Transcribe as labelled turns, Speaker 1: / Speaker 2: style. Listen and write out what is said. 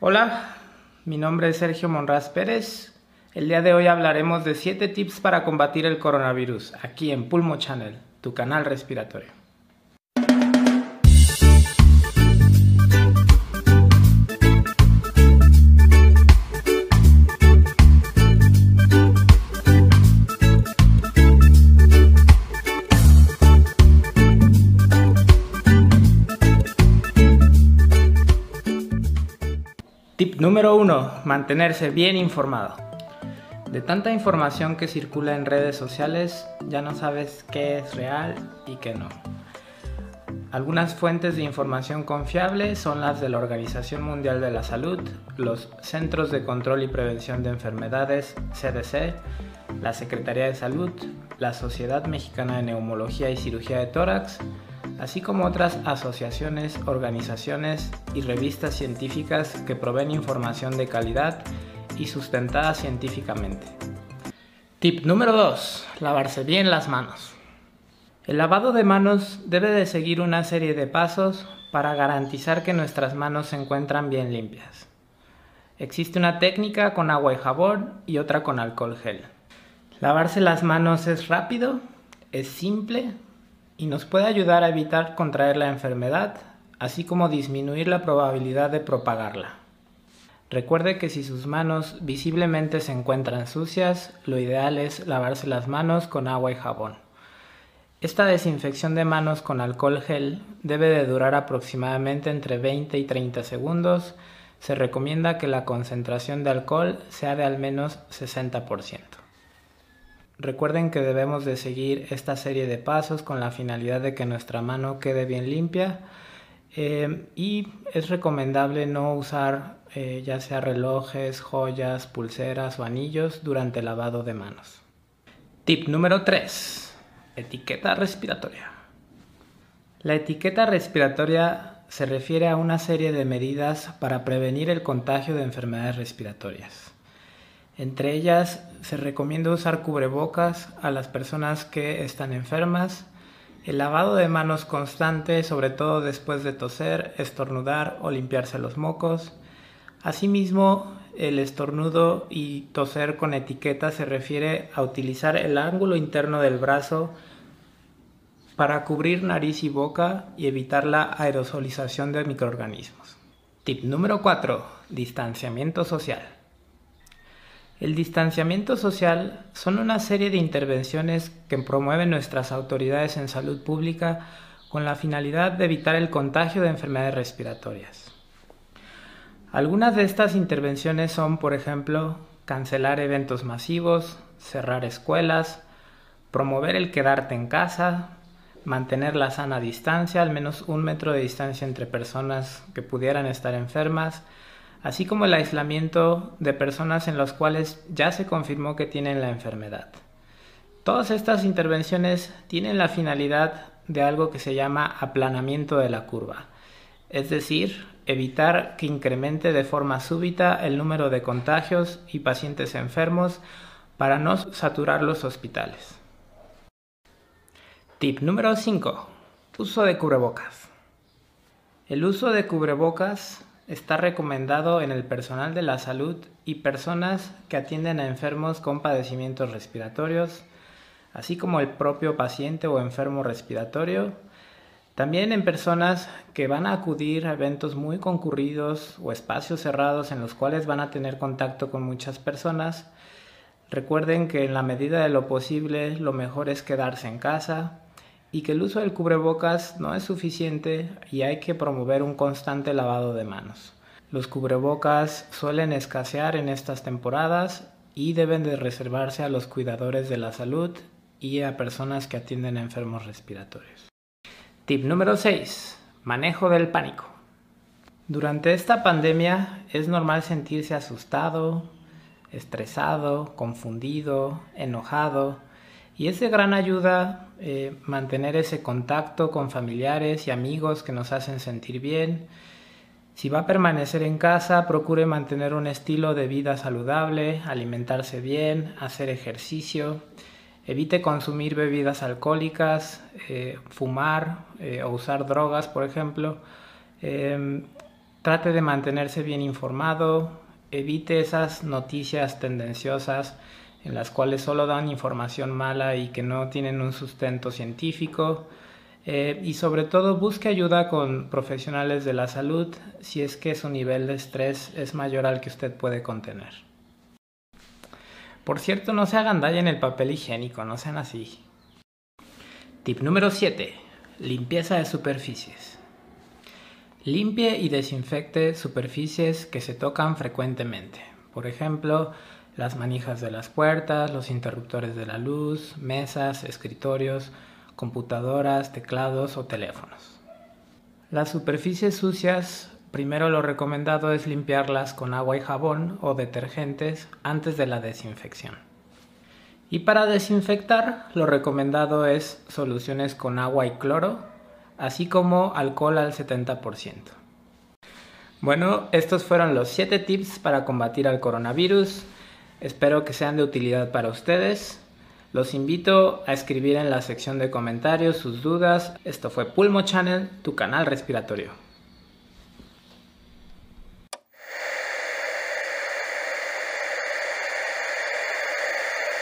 Speaker 1: Hola, mi nombre es Sergio Monraz Pérez. El día de hoy hablaremos de 7 tips para combatir el coronavirus aquí en Pulmo Channel, tu canal respiratorio. Número 1. Mantenerse bien informado. De tanta información que circula en redes sociales, ya no sabes qué es real y qué no. Algunas fuentes de información confiable son las de la Organización Mundial de la Salud, los Centros de Control y Prevención de Enfermedades, CDC, la Secretaría de Salud, la Sociedad Mexicana de Neumología y Cirugía de Tórax, así como otras asociaciones, organizaciones y revistas científicas que proveen información de calidad y sustentada científicamente. Tip número 2. Lavarse bien las manos. El lavado de manos debe de seguir una serie de pasos para garantizar que nuestras manos se encuentran bien limpias. Existe una técnica con agua y jabón y otra con alcohol gel. Lavarse las manos es rápido, es simple y nos puede ayudar a evitar contraer la enfermedad, así como disminuir la probabilidad de propagarla. Recuerde que si sus manos visiblemente se encuentran sucias, lo ideal es lavarse las manos con agua y jabón. Esta desinfección de manos con alcohol gel debe de durar aproximadamente entre 20 y 30 segundos. Se recomienda que la concentración de alcohol sea de al menos 60%. Recuerden que debemos de seguir esta serie de pasos con la finalidad de que nuestra mano quede bien limpia eh, y es recomendable no usar eh, ya sea relojes, joyas, pulseras o anillos durante el lavado de manos. Tip número 3. Etiqueta respiratoria. La etiqueta respiratoria se refiere a una serie de medidas para prevenir el contagio de enfermedades respiratorias. Entre ellas se recomienda usar cubrebocas a las personas que están enfermas, el lavado de manos constante, sobre todo después de toser, estornudar o limpiarse los mocos. Asimismo, el estornudo y toser con etiqueta se refiere a utilizar el ángulo interno del brazo para cubrir nariz y boca y evitar la aerosolización de microorganismos. Tip número 4. Distanciamiento social. El distanciamiento social son una serie de intervenciones que promueven nuestras autoridades en salud pública con la finalidad de evitar el contagio de enfermedades respiratorias. Algunas de estas intervenciones son, por ejemplo, cancelar eventos masivos, cerrar escuelas, promover el quedarte en casa, mantener la sana distancia, al menos un metro de distancia entre personas que pudieran estar enfermas, así como el aislamiento de personas en las cuales ya se confirmó que tienen la enfermedad. Todas estas intervenciones tienen la finalidad de algo que se llama aplanamiento de la curva, es decir, evitar que incremente de forma súbita el número de contagios y pacientes enfermos para no saturar los hospitales. Tip número 5. Uso de cubrebocas. El uso de cubrebocas está recomendado en el personal de la salud y personas que atienden a enfermos con padecimientos respiratorios, así como el propio paciente o enfermo respiratorio, también en personas que van a acudir a eventos muy concurridos o espacios cerrados en los cuales van a tener contacto con muchas personas. Recuerden que en la medida de lo posible lo mejor es quedarse en casa, y que el uso del cubrebocas no es suficiente y hay que promover un constante lavado de manos. Los cubrebocas suelen escasear en estas temporadas y deben de reservarse a los cuidadores de la salud y a personas que atienden a enfermos respiratorios. Tip número 6. Manejo del pánico. Durante esta pandemia es normal sentirse asustado, estresado, confundido, enojado, y es de gran ayuda eh, mantener ese contacto con familiares y amigos que nos hacen sentir bien. Si va a permanecer en casa, procure mantener un estilo de vida saludable, alimentarse bien, hacer ejercicio, evite consumir bebidas alcohólicas, eh, fumar eh, o usar drogas, por ejemplo. Em, trate de mantenerse bien informado, evite esas noticias tendenciosas en las cuales solo dan información mala y que no tienen un sustento científico. Eh, y sobre todo busque ayuda con profesionales de la salud si es que su nivel de estrés es mayor al que usted puede contener. Por cierto, no se hagan daño en el papel higiénico, no sean así. Tip número 7. Limpieza de superficies. Limpie y desinfecte superficies que se tocan frecuentemente. Por ejemplo, las manijas de las puertas, los interruptores de la luz, mesas, escritorios, computadoras, teclados o teléfonos. Las superficies sucias, primero lo recomendado es limpiarlas con agua y jabón o detergentes antes de la desinfección. Y para desinfectar, lo recomendado es soluciones con agua y cloro, así como alcohol al 70%. Bueno, estos fueron los 7 tips para combatir al coronavirus. Espero que sean de utilidad para ustedes. Los invito a escribir en la sección de comentarios sus dudas. Esto fue Pulmo Channel, tu canal respiratorio.